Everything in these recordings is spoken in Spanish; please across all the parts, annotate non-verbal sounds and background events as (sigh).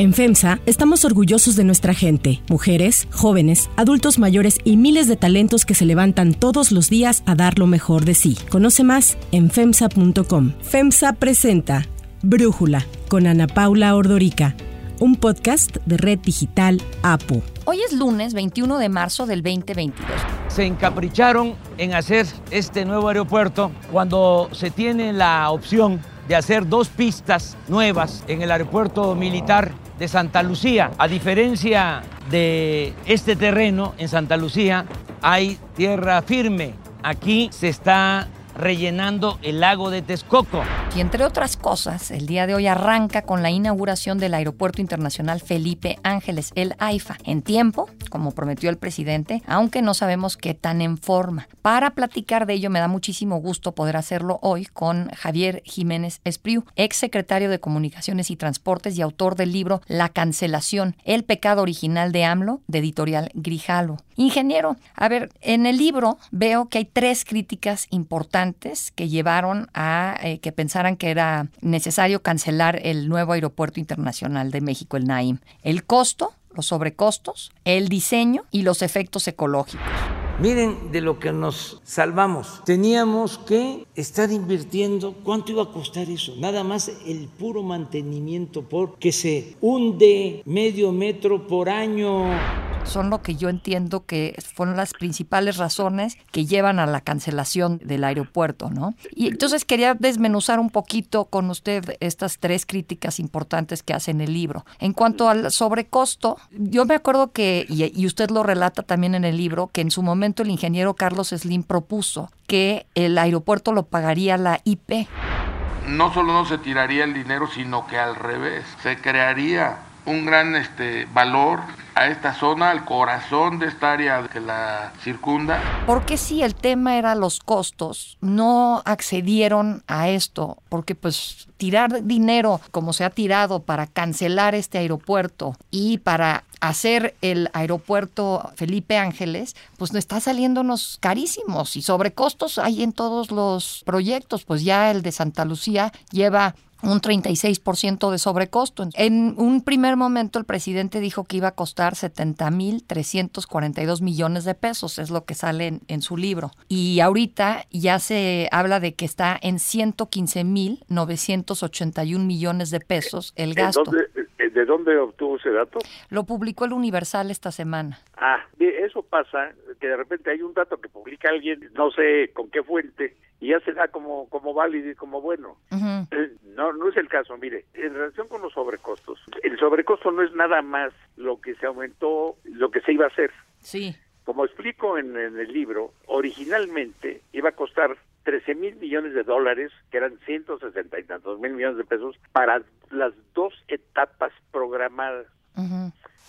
En FEMSA estamos orgullosos de nuestra gente, mujeres, jóvenes, adultos mayores y miles de talentos que se levantan todos los días a dar lo mejor de sí. Conoce más en FEMSA.com. FEMSA presenta Brújula con Ana Paula Ordorica, un podcast de Red Digital APO. Hoy es lunes 21 de marzo del 2022. Se encapricharon en hacer este nuevo aeropuerto cuando se tiene la opción de hacer dos pistas nuevas en el aeropuerto militar de Santa Lucía. A diferencia de este terreno en Santa Lucía, hay tierra firme. Aquí se está rellenando el lago de Texcoco. Y entre otras cosas, el día de hoy arranca con la inauguración del Aeropuerto Internacional Felipe Ángeles, el AIFA, en tiempo, como prometió el presidente, aunque no sabemos qué tan en forma. Para platicar de ello me da muchísimo gusto poder hacerlo hoy con Javier Jiménez Espriu, ex secretario de Comunicaciones y Transportes y autor del libro La cancelación, el pecado original de AMLO, de editorial Grijalo. Ingeniero, a ver, en el libro veo que hay tres críticas importantes que llevaron a eh, que pensaran que era necesario cancelar el nuevo aeropuerto internacional de México, el NAIM. El costo, los sobrecostos, el diseño y los efectos ecológicos. Miren de lo que nos salvamos. Teníamos que estar invirtiendo. ¿Cuánto iba a costar eso? Nada más el puro mantenimiento porque se hunde medio metro por año son lo que yo entiendo que fueron las principales razones que llevan a la cancelación del aeropuerto, ¿no? Y entonces quería desmenuzar un poquito con usted estas tres críticas importantes que hace en el libro. En cuanto al sobrecosto, yo me acuerdo que, y, usted lo relata también en el libro, que en su momento el ingeniero Carlos Slim propuso que el aeropuerto lo pagaría la IP. No solo no se tiraría el dinero, sino que al revés, se crearía un gran este, valor a esta zona, al corazón de esta área que la circunda. Porque si el tema era los costos, no accedieron a esto, porque pues tirar dinero como se ha tirado para cancelar este aeropuerto y para hacer el aeropuerto Felipe Ángeles, pues no está saliéndonos carísimos y sobrecostos hay en todos los proyectos, pues ya el de Santa Lucía lleva un 36% de sobrecosto. En un primer momento el presidente dijo que iba a costar 70.342 millones de pesos, es lo que sale en, su libro. Y ahorita ya se habla de que está en 115.981 millones de pesos el gasto. Eh, ¿De dónde obtuvo ese dato? Lo publicó el Universal esta semana. Ah, eso pasa, que de repente hay un dato que publica alguien, no sé con qué fuente, y ya se da como, como válido y como bueno. Eh, no, no es el caso. Mire, en relación con los sobrecostos, el sobrecosto no es nada más lo que se aumentó, lo que se iba a hacer. Sí. Como explico en, el libro, originalmente iba a costar 13 mil millones de dólares, que eran 160 y tantos mil millones de pesos, para las dos etapas programadas.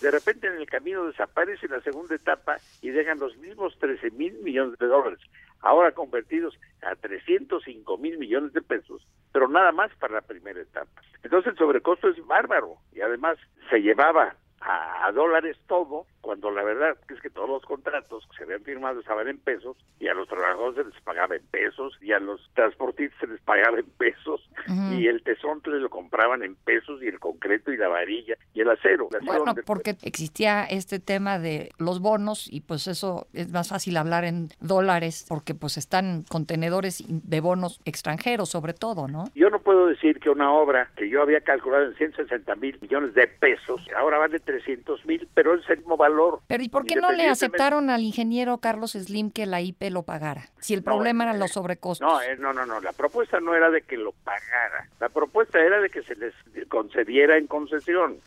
De repente en el camino desaparece la segunda etapa y dejan los mismos 13 mil millones de dólares, ahora convertidos a 305 mil millones de pesos, pero nada más para la primera etapa. Entonces el sobrecosto es bárbaro y además se llevaba a, dólares todo, cuando la verdad es que todos los contratos que se habían firmado estaban en pesos y a los trabajadores se les pagaba en pesos y a los transportistas se les pagaba en pesos y el tesón lo compraban en pesos y el concreto y la varilla y el acero. Bueno, porque existía este tema de los bonos y pues eso es más fácil hablar en dólares porque pues están contenedores de bonos extranjeros sobre todo, ¿no? Yo no puedo decir que una obra que yo había calculado en 160 mil millones de pesos ahora vale 300 mil, pero es el mismo valor. Pero ¿y por qué no le aceptaron al ingeniero Carlos Slim que la IP lo pagara? Si el problema eran los sobrecostos. No, eh, no, no, no, la propuesta no era de que lo pagara, la propuesta era de que se les concediera en concesión.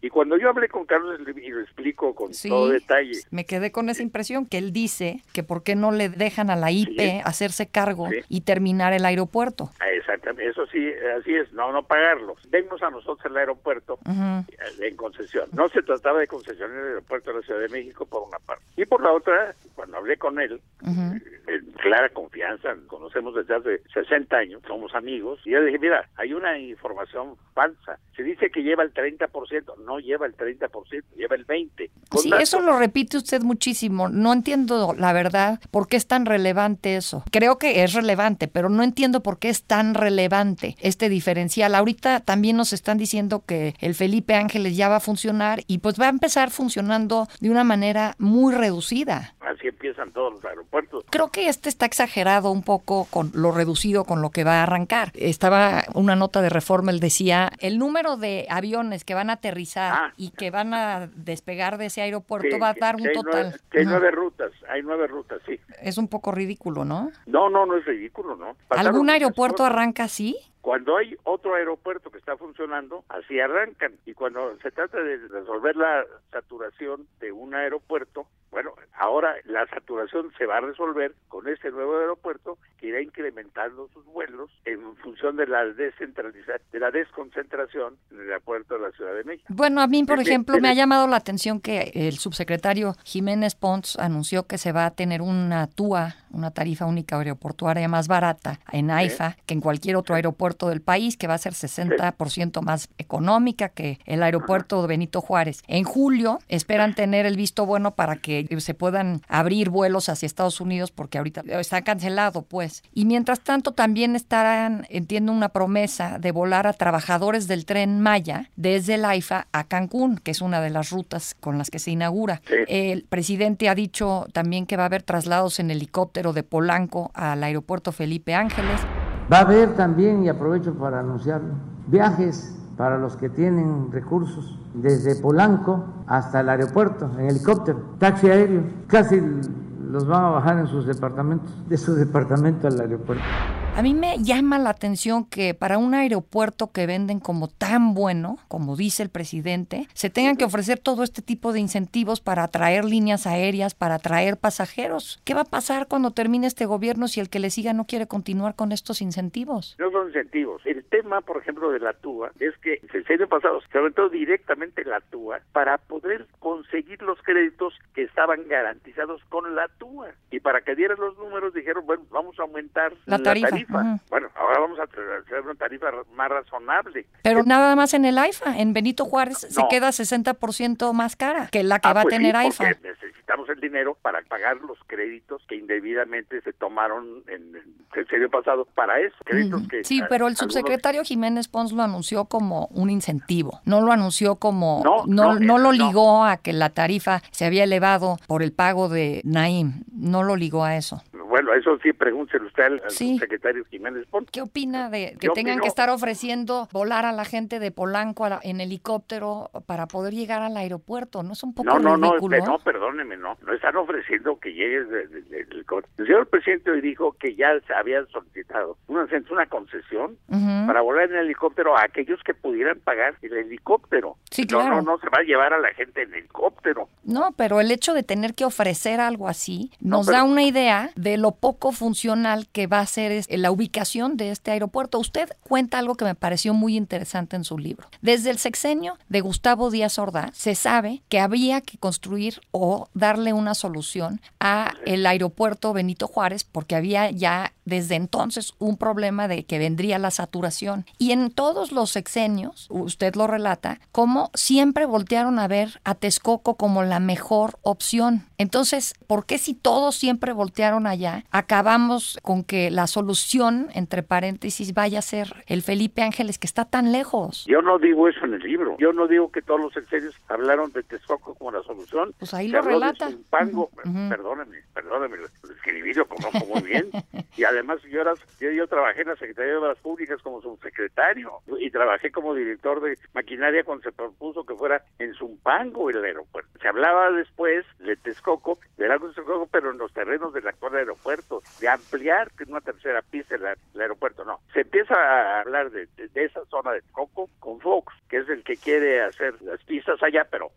Y cuando yo hablé con Carlos y lo explico con todo detalle. Me quedé con esa impresión que él dice que por qué no le dejan a la IP hacerse cargo y terminar el aeropuerto. Ah, exactamente, eso sí, así es, no, no pagarlo. Denos a nosotros el aeropuerto en concesión. No se trataba de concesionar el aeropuerto de la Ciudad de México por una parte. Y por la otra, cuando hablé con él, en clara confianza, conocemos desde hace 60 años, somos amigos, y yo le dije, mira, hay una información falsa. Se dice que lleva el 30%, no lleva el 30%, lleva el 20%. sí, eso lo repite usted muchísimo. No entiendo, la verdad, por qué es tan relevante eso. Creo que es relevante, pero no entiendo por qué es tan relevante este diferencial. Ahorita también nos están diciendo que el Felipe Ángeles ya va a funcionar y pues va a empezar funcionando de una manera muy reducida. Así empiezan todos los aeropuertos. Creo que este está exagerado un poco con lo reducido con lo que va a arrancar. Estaba una nota de reforma, él decía, el número de aviones que van a aterrizar ah. y que van a despegar de ese aeropuerto va a dar un total. hay nueve rutas, hay nueve rutas, sí. Es un poco ridículo, ¿no? No, no, no es ridículo, ¿no? ¿Algún aeropuerto arranca así? Cuando hay otro aeropuerto que está funcionando, así arrancan. Y cuando se trata de resolver la saturación de un aeropuerto, bueno, ahora la saturación se va a resolver con este nuevo aeropuerto que irá incrementando sus vuelos en función de la descentralización, de la desconcentración en el aeropuerto de la Ciudad de México. Bueno, a mí, por ejemplo, me ha llamado la atención que el subsecretario Jiménez Pons anunció que se va a tener una TUA, una tarifa única aeroportuaria más barata en AIFA que en cualquier otro aeropuerto del país, que va a ser 60% más económica que el aeropuerto de Benito Juárez. En julio esperan tener el visto bueno para que se puedan abrir vuelos hacia Estados Unidos porque ahorita está cancelado, pues. Y mientras tanto también estarán, entiendo, una promesa de volar a trabajadores del tren Maya desde el AIFA a Cancún, que es una de las rutas con las que se inaugura. El presidente ha dicho también que va a haber traslados en helicóptero de Polanco al aeropuerto Felipe Ángeles. Va a haber también, y aprovecho para anunciarlo, viajes para los que tienen recursos, desde Polanco hasta el aeropuerto, en helicóptero, taxi aéreo, casi los van a bajar en sus departamentos, de su departamento al aeropuerto. A mí me llama la atención que para un aeropuerto que venden como tan bueno, como dice el presidente, se tengan que ofrecer todo este tipo de incentivos para atraer líneas aéreas, para atraer pasajeros. ¿Qué va a pasar cuando termine este gobierno si el que le siga no quiere continuar con estos incentivos? No son incentivos. El tema, por ejemplo, de la TUA es que el año pasado se aumentó directamente la TUA para poder conseguir los créditos que estaban garantizados con la TUA. Y para que dieran los números dijeron, bueno, vamos a aumentar la tarifa. Bueno, ahora vamos a hacer una tarifa más razonable. Pero nada más en el AIFA, en Benito Juárez se queda 60% más cara que la que ah, va a pues tener AIFA. Necesitamos el dinero para pagar los créditos que indebidamente se tomaron en el serio pasado para eso. Créditos que sí, pero el subsecretario Jiménez Pons lo anunció como un incentivo, no lo anunció como, no, no, no, lo ligó a que la tarifa se había elevado por el pago de Naim, no lo ligó a eso. Bueno, eso sí, pregúntele usted al, secretario Jiménez Pons. ¿Qué opina de que tengan que estar ofreciendo volar a la gente de Polanco en helicóptero para poder llegar al aeropuerto? ¿No es un poco no, no, ridículo? No, no, perdóneme, no. No están ofreciendo que llegues del helicóptero. El señor presidente hoy dijo que ya se había solicitado una, una concesión para volar en helicóptero a aquellos que pudieran pagar el helicóptero. Sí, claro. No, no, no se va a llevar a la gente en helicóptero. No, pero el hecho de tener que ofrecer algo así nos da una idea de lo poco funcional que va a ser la ubicación de este aeropuerto. Usted cuenta algo que me pareció muy interesante en su libro. Desde el sexenio de Gustavo Díaz Ordaz se sabe que había que construir o darle una solución a el aeropuerto Benito Juárez porque había ya desde entonces un problema de que vendría la saturación. Y en todos los sexenios, usted lo relata, como siempre voltearon a ver a Texcoco como la mejor opción. Entonces, ¿por qué si todos siempre voltearon allá, acabamos con que la solución, entre paréntesis, vaya a ser el Felipe Ángeles, que está tan lejos? Yo no digo eso en el libro. Yo no digo que todos los sexenios hablaron de Texcoco como la solución. Pues ahí lo relata. Pango, perdóneme, perdóneme, lo escribí, lo conozco muy bien. (laughs) y además yo, yo, trabajé en la Secretaría de Obras Públicas como subsecretario y trabajé como director de maquinaria cuando se propuso que fuera en Zumpango el aeropuerto. Se hablaba después de Texcoco, de lago de Texcoco, pero en los terrenos del actual aeropuerto, de ampliar una tercera pista el, aeropuerto. No, se empieza a hablar de, esa zona de Texcoco con Fox, que es el que quiere hacer las pistas allá, pero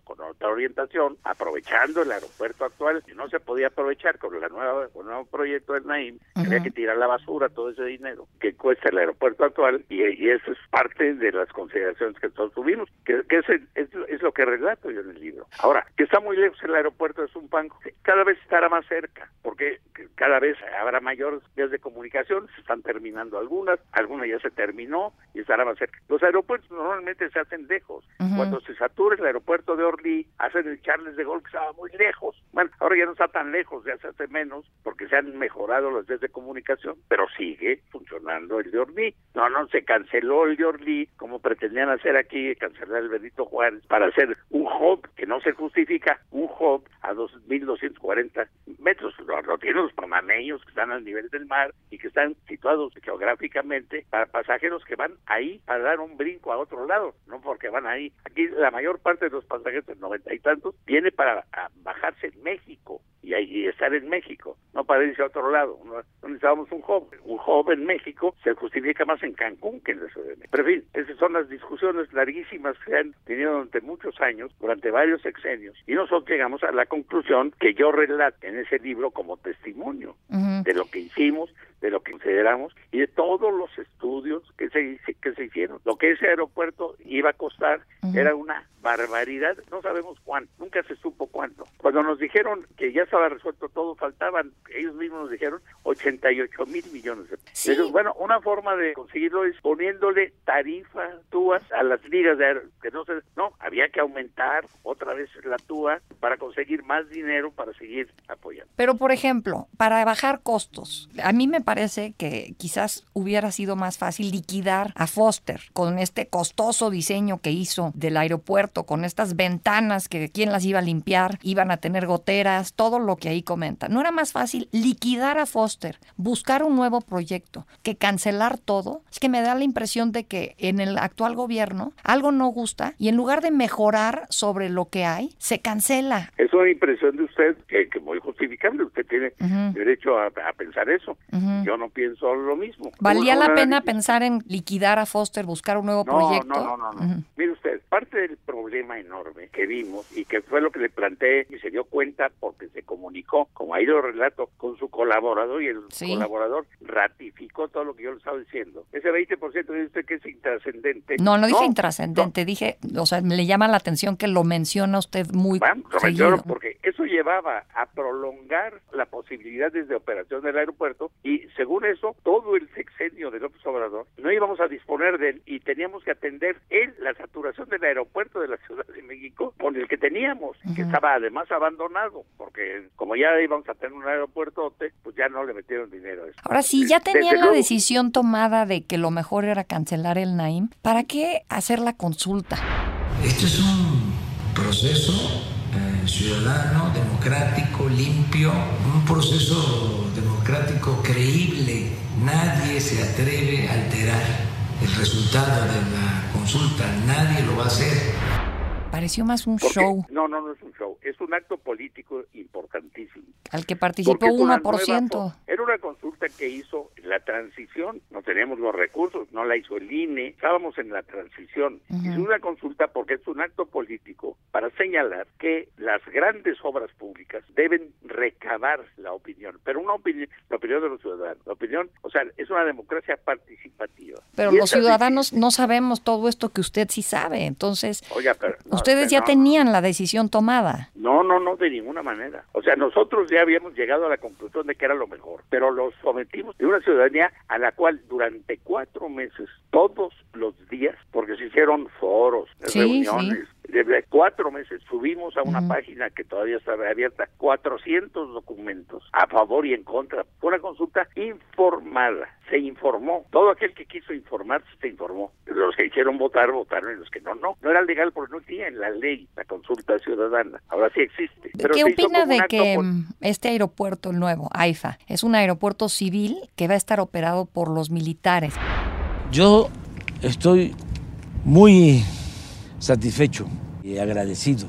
orientación, aprovechando el aeropuerto actual, que no se podía aprovechar con la nueva con el nuevo proyecto del Naim, había que tirar la basura todo ese dinero que cuesta el aeropuerto actual y, eso es parte de las consideraciones que todos tuvimos, que, es, lo que relato yo en el libro. Ahora, que está muy lejos el aeropuerto de Zumpango, cada vez estará más cerca, porque cada vez habrá mayores vías de comunicación, se están terminando algunas, algunas ya se terminó estará más cerca. Los aeropuertos normalmente se hacen lejos. Cuando se satura el aeropuerto de Orly, hacen el Charles de Gaulle que estaba muy lejos. Bueno, ahora ya no está tan lejos, ya se hace menos porque se han mejorado las vías de comunicación, pero sigue funcionando el de Orly. No, no se canceló el de Orly como pretendían hacer aquí, cancelar el Benito Juárez para hacer un hub que no se justifica, un hub a 2.240 metros. Lo, tienen los panameños que están al nivel del mar y que están situados geográficamente para pasajeros que van ahí para dar un brinco a otro lado, no porque van ahí. Aquí la mayor parte de los pasajeros, el noventa y tantos, viene para bajarse en México y, ahí estar en México, no para irse a otro lado. No, necesitamos un joven. Un joven en México se justifica más en Cancún que en la Ciudad de México. Pero en fin, esas son las discusiones larguísimas que han tenido durante muchos años, durante varios sexenios, y nosotros llegamos a la conclusión que yo relato en ese libro como testimonio de lo que hicimos, de lo que consideramos y de todos los estudios que se, que se hicieron. Lo que ese aeropuerto iba a costar era una barbaridad, no sabemos cuánto, nunca se supo cuánto. Cuando nos dijeron que ya estaba resuelto todo, faltaban, ellos mismos nos dijeron 88 mil millones de pesos. Bueno, una forma de conseguirlo es poniéndole tarifa, túas a las ligas de que no se, no, había que aumentar otra vez la túa para conseguir más dinero para seguir apoyando. Pero por ejemplo, para bajar costos, a mí me parece que quizás hubiera sido más fácil liquidar a Foster con este costoso diseño que hizo del aeropuerto, con estas ventanas que quién las iba a limpiar, iban a tener goteras, todo lo que ahí comenta. ¿No era más fácil liquidar a Foster, buscar un nuevo proyecto, que cancelar todo? Es que me da la impresión de que en el actual gobierno algo no gusta y en lugar de mejorar sobre lo que hay, se cancela. Es una impresión de usted que, que muy justificable, usted tiene derecho a, pensar eso. Yo no pienso lo mismo. ¿Valía la pena pensar en liquidar a Foster, buscar un nuevo proyecto? No, no, no. Mire usted, parte del problema enorme que vimos y que fue lo que le planteé y se dio cuenta porque se comunicó, como ahí lo relato, con su colaborador y el colaborador ratificó todo lo que yo le estaba diciendo. Ese 20% dice usted que es intrascendente. No, no dije intrascendente, dije, o sea, me le llama la atención que lo menciona usted muy bueno, seguido. porque llevaba a prolongar la posibilidad de operación del aeropuerto y según eso, todo el sexenio de López Obrador no íbamos a disponer de él y teníamos que atender él la saturación del aeropuerto de la Ciudad de México con el que teníamos, que estaba además abandonado, porque como ya íbamos a tener un aeropuerto, pues ya no le metieron dinero a eso. Ahora, si ya tenían la decisión tomada de que lo mejor era cancelar el Naim, ¿para qué hacer la consulta? Este es un proceso eh, ciudadano, democrático, limpio, un proceso democrático creíble. Nadie se atreve a alterar el resultado de la consulta, nadie lo va a hacer. Pareció más un show. No, no, no es un show, es un acto político importantísimo. Al que participó 1%. Era una consulta que hizo la transición, no teníamos los recursos, no la hizo el INE, estábamos en la transición. Es una consulta porque es un acto político para señalar que las grandes obras públicas deben recabar la opinión, pero una opinión, la opinión de los ciudadanos, la opinión, o sea, es una democracia participativa. Pero los ciudadanos no sabemos todo esto que usted sí sabe, entonces... Oiga, pero, Ustedes ya tenían la decisión tomada. No, no, no, de ninguna manera. O sea, nosotros ya habíamos llegado a la conclusión de que era lo mejor, pero los sometimos de una ciudadanía a la cual durante cuatro meses, todos los días, porque se hicieron foros, reuniones, desde cuatro meses subimos a una página que todavía estaba abierta 400 documentos a favor y en contra. Fue una consulta informada. Se informó. Todo aquel que quiso informarse se informó. Los que hicieron votar, votaron y los que no, no. No era legal porque no tenía en la ley la consulta ciudadana. Ahora sí existe. ¿Qué opina de que mm, este aeropuerto, el nuevo, AIFA, es un aeropuerto civil que va a estar operado por los militares? Yo estoy muy satisfecho y agradecido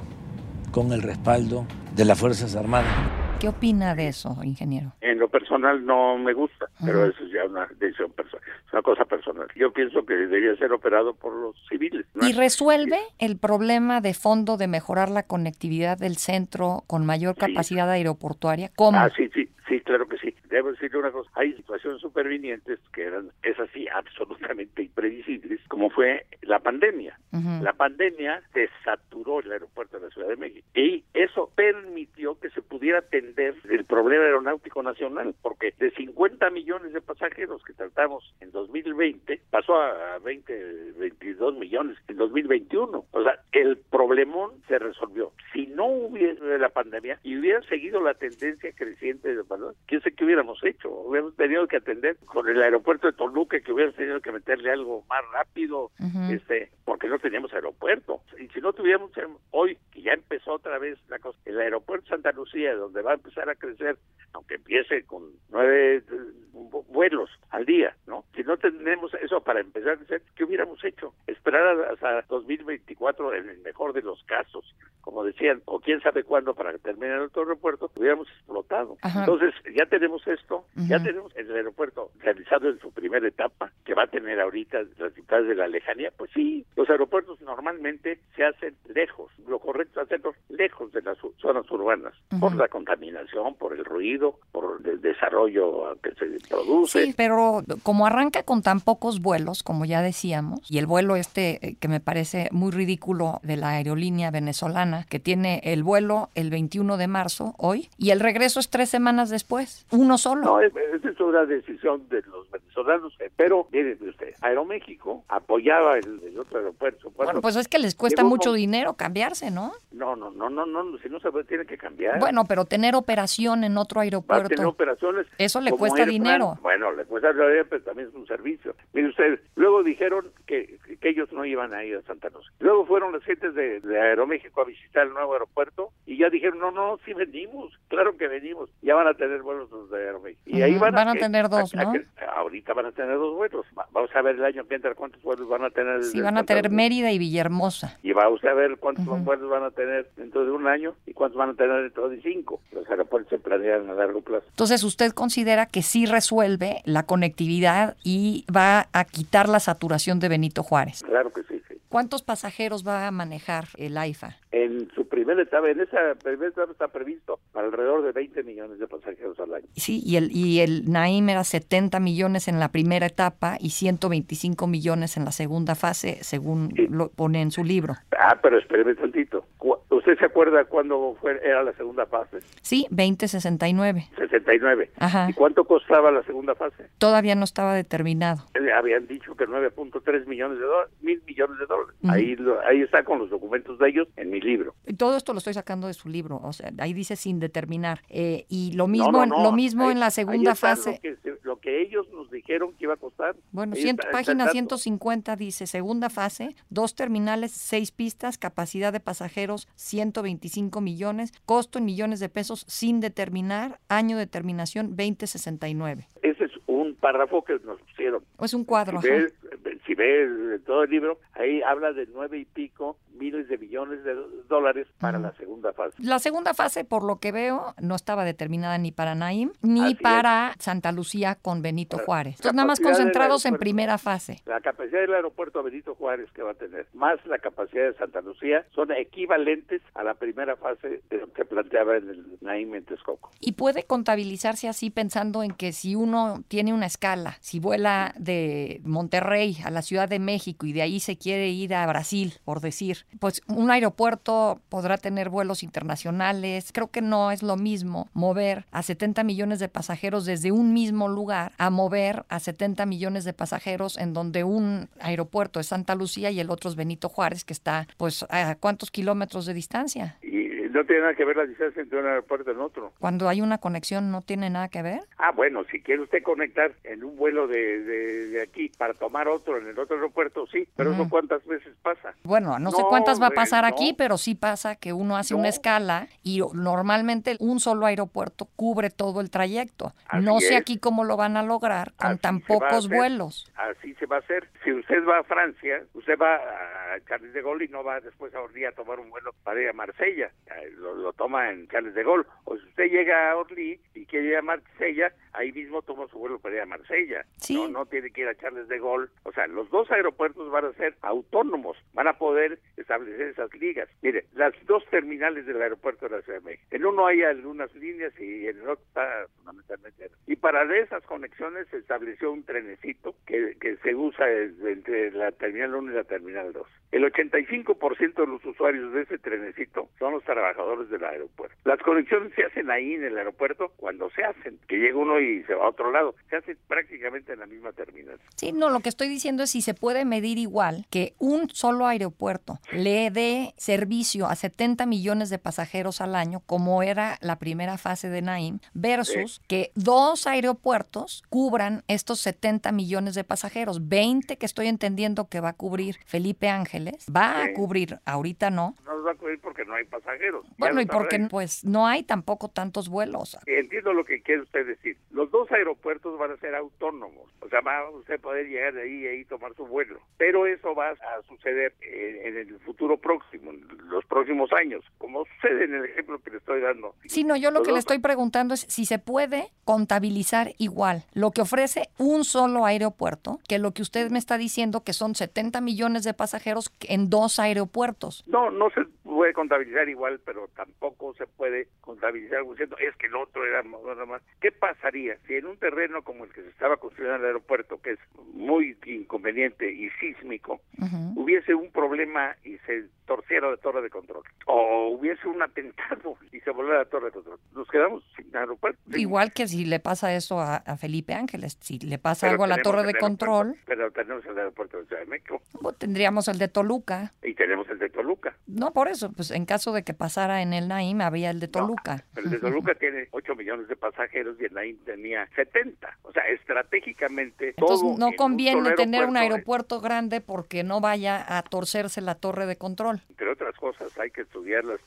con el respaldo de las Fuerzas Armadas. ¿Qué opina de eso, ingeniero? En lo personal no me gusta, pero eso es ya una decisión personal, es una cosa personal. Yo pienso que debería ser operado por los civiles. ¿Y resuelve el problema de fondo de mejorar la conectividad del centro con mayor capacidad aeroportuaria? ¿Cómo? Ah, sí, sí, sí, claro que sí. Debo decirle una cosa, hay situaciones supervinientes que eran, es así, absolutamente imprevisibles, como fue la pandemia. La pandemia desaturó el aeropuerto de la Ciudad de México y eso permitió que se pudiera atender el problema aeronáutico nacional, porque de 50 millones de pasajeros que tratamos en 2020, pasó a 20, 22 millones en 2021. O sea, el problemón se resolvió. Si no hubiera la pandemia y hubiera seguido la tendencia creciente de valor, quién sé qué hubiéramos hecho. Hubiéramos tenido que atender con el aeropuerto de Toluca, que hubiéramos tenido que meterle algo más rápido, este, porque no teníamos aeropuerto. Y si no tuviéramos hoy, que ya empezó otra vez la cosa, el aeropuerto de Santa Lucía, donde va a empezar a crecer, aunque empiece con nueve vuelos al día, ¿no? Si no tenemos eso para empezar a crecer, ¿qué hubiéramos hecho? Esperar hasta 2024 en el mejor de los casos, como decían, o quién sabe cuándo para terminar el aeropuerto, hubiéramos explotado. Entonces, ya tenemos esto, ya tenemos el aeropuerto realizado en su primera etapa, que va a tener ahorita las ciudades de la lejanía. Pues sí, los aeropuertos normalmente se hacen lejos, lo correcto es hacerlos lejos de las zonas urbanas, por la contaminación, por el ruido, por el desarrollo que se produce. Sí, pero como arranca con tan pocos vuelos, como ya decíamos, y el vuelo este eh, que me parece muy ridículo de la aerolínea venezolana, que tiene el vuelo el 21 de marzo, hoy, y el regreso es tres semanas después, uno solo. No, esa es una decisión de los venezolanos, eh, pero miren usted, Aeroméxico apoyaba el, otro aeropuerto. Bueno, pues es que les cuesta mucho dinero cambiarse, ¿no? No, no, no, no, no, si no se tiene que cambiar. Bueno, pero tener operación en otro aeropuerto. tener operaciones. Eso le cuesta dinero. bueno, le cuesta dinero, pero también es un servicio. Mire usted, luego dijeron que, que ellos no iban a ir a Santa Rosa. Luego fueron las gentes de, de, Aeroméxico a visitar el nuevo aeropuerto y ya dijeron, no, no, sí venimos, claro que venimos. Ya van a tener vuelos los de Aeroméxico. Y ahí van, van a, tener dos, ¿no? ahorita van a tener dos vuelos. Vamos a ver el año que entra cuántos vuelos van a tener. Sí, van a tener Mérida y Villahermosa. Y va usted a ver cuántos vuelos van a tener dentro de un año y cuántos van a tener dentro de cinco. Los aeropuertos se planean a largo plazo. Entonces, ¿usted considera que sí resuelve la conectividad y va a quitar la saturación de Benito Juárez? Claro que sí, sí. ¿Cuántos pasajeros va a manejar el AIFA? En su primera etapa, en esa primera etapa está previsto alrededor de 20 millones de pasajeros al año. Sí, y el, y el Naim era 70 millones en la primera etapa y 125 millones en la segunda fase, según lo pone en su libro. Ah, pero espéreme tantito. ¿Usted se acuerda cuándo fue, era la segunda fase? Sí, 2069. 69. Ajá. ¿Y cuánto costaba la segunda fase? Todavía no estaba determinado. Habían dicho que 9.3 millones de dólares, mil millones de dólares. ahí, ahí está con los documentos de ellos en mi libro. Y todo esto lo estoy sacando de su libro, o sea, ahí dice sin determinar. Eh, y lo mismo, en, lo mismo en la segunda fase. Lo que, lo que, ellos nos dijeron que iba a costar. Bueno, ciento, página 150 dice segunda fase, dos terminales, seis pistas, capacidad de pasajeros 125 millones, costo en millones de pesos sin determinar, año de terminación 2069. Ese es un párrafo que nos pusieron. Es un cuadro. Si ves, si ves todo el libro, ahí habla de nueve y pico miles de millones de dólares para la segunda fase. La segunda fase, por lo que veo, no estaba determinada ni para Naim ni Así para Santa Lucía con Benito Juárez. Entonces, nada más concentrados en primera fase. La capacidad del aeropuerto Benito Juárez que va a tener, más la capacidad de Santa Lucía, son equivalentes a la primera fase de lo que planteaba en el Naim en Texcoco. Y puede contabilizarse así pensando en que si uno tiene una escala, si vuela de Monterrey a la Ciudad de México y de ahí se quiere ir a Brasil, por decir, pues un aeropuerto podrá tener vuelos internacionales. Creo que no es lo mismo mover a 70 millones de pasajeros desde un mismo lugar a mover a 70 millones de pasajeros en donde un aeropuerto es Santa Lucía y el otro es Benito Juárez, que está pues a cuántos kilómetros de distancia. No tiene nada que ver la distancia entre un aeropuerto y el otro. Cuando hay una conexión no tiene nada que ver. Ah, bueno, si quiere usted conectar en un vuelo de, de, de aquí para tomar otro en el otro aeropuerto, sí, pero eso cuántas veces pasa. Bueno, no, sé cuántas va a pasar aquí, pero sí pasa que uno hace una escala y normalmente un solo aeropuerto cubre todo el trayecto. Así no sé es. aquí cómo lo van a lograr con Así tan pocos vuelos. Así se va a hacer. Si usted va a Francia, usted va a Charles de Gaulle y no va después a día a tomar un vuelo para ir a Marsella. Lo, toma en Charles de Gaulle. O si usted llega a Orly y quiere ir a Marsella, ahí mismo toma su vuelo para ir a Marsella. No, no tiene que ir a Charles de Gaulle. O sea, los dos aeropuertos van a ser autónomos, van a poder establecer esas ligas. Mire, las dos terminales del aeropuerto de la Ciudad de México. En uno hay algunas líneas y en el otro está fundamentalmente. Y para esas conexiones se estableció un trenecito que, que se usa entre la terminal 1 y la terminal 2. El 85% de los usuarios de ese trenecito son los trabajadores del aeropuerto. Las conexiones se hacen ahí en el aeropuerto cuando se hacen, que llega uno y se va a otro lado. Se hace prácticamente en la misma terminal. Sí, no, lo que estoy diciendo es si se puede medir igual que un solo aeropuerto le dé servicio a 70 millones de pasajeros al año, como era la primera fase de Naim, versus que dos aeropuertos cubran estos 70 millones de pasajeros. 20 que estoy entendiendo que va a cubrir Felipe Ángeles, va a cubrir, ahorita no. No va a cubrir porque no hay pasajeros. Bueno, y porque pues no hay tampoco tantos vuelos. Entiendo lo que quiere usted decir. Los dos aeropuertos van a ser autónomos. O sea, va a usted poder llegar de ahí y ahí tomar su vuelo. Pero eso va a suceder en, el futuro próximo, en los próximos años, como sucede en el ejemplo que le estoy dando. Sí, no, yo lo que le estoy preguntando es si se puede contabilizar igual lo que ofrece un solo aeropuerto que lo que usted me está diciendo que son 70 millones de pasajeros en dos aeropuertos. No, no se puede contabilizar igual, pero tampoco se puede contabilizar diciendo es que el otro era más. ¿Qué pasaría si en un terreno como el que se estaba construyendo en el aeropuerto, que es muy inconveniente y sísmico, hubiese un problema y se torciera la torre de control? O hubiese un atentado (laughs) y se volviera la torre de control. Nos quedamos sin aeropuerto. Igual que si le pasa eso a, Felipe Ángeles, si le pasa algo a la torre de control. Pero tenemos el aeropuerto de Ciudad de México. tendríamos el de Toluca. Y tenemos el de Toluca. No, por eso, pues en caso de que pasara en el Naim, había el de Toluca. pero el de (laughs) Toluca tiene 8 millones de pasajeros y el Naim tenía 70. O sea, estratégicamente. Entonces no conviene tener un aeropuerto grande porque no vaya a torcerse la torre de control. Entre otras cosas, hay que estudiar las,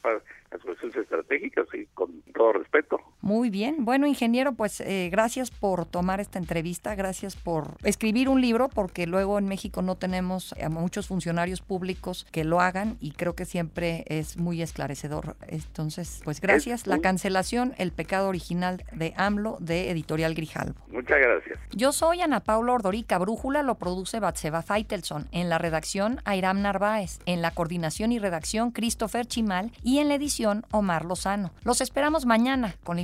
las cuestiones estratégicas y con todo respeto. Muy bien. Bueno, ingeniero, pues eh, gracias por tomar esta entrevista, gracias por escribir un libro, porque luego en México no tenemos a muchos funcionarios públicos que lo hagan y creo que siempre es muy esclarecedor. Entonces, pues gracias. La cancelación, el pecado original de AMLO de Editorial Grijalvo. Muchas gracias. Yo soy Ana Paula Ordorica. Brújula lo produce Batseba Feitelson. En la redacción, Airam Narváez. En la coordinación y redacción, Christopher Chimal. Y en la edición, Omar Lozano. Los esperamos mañana con la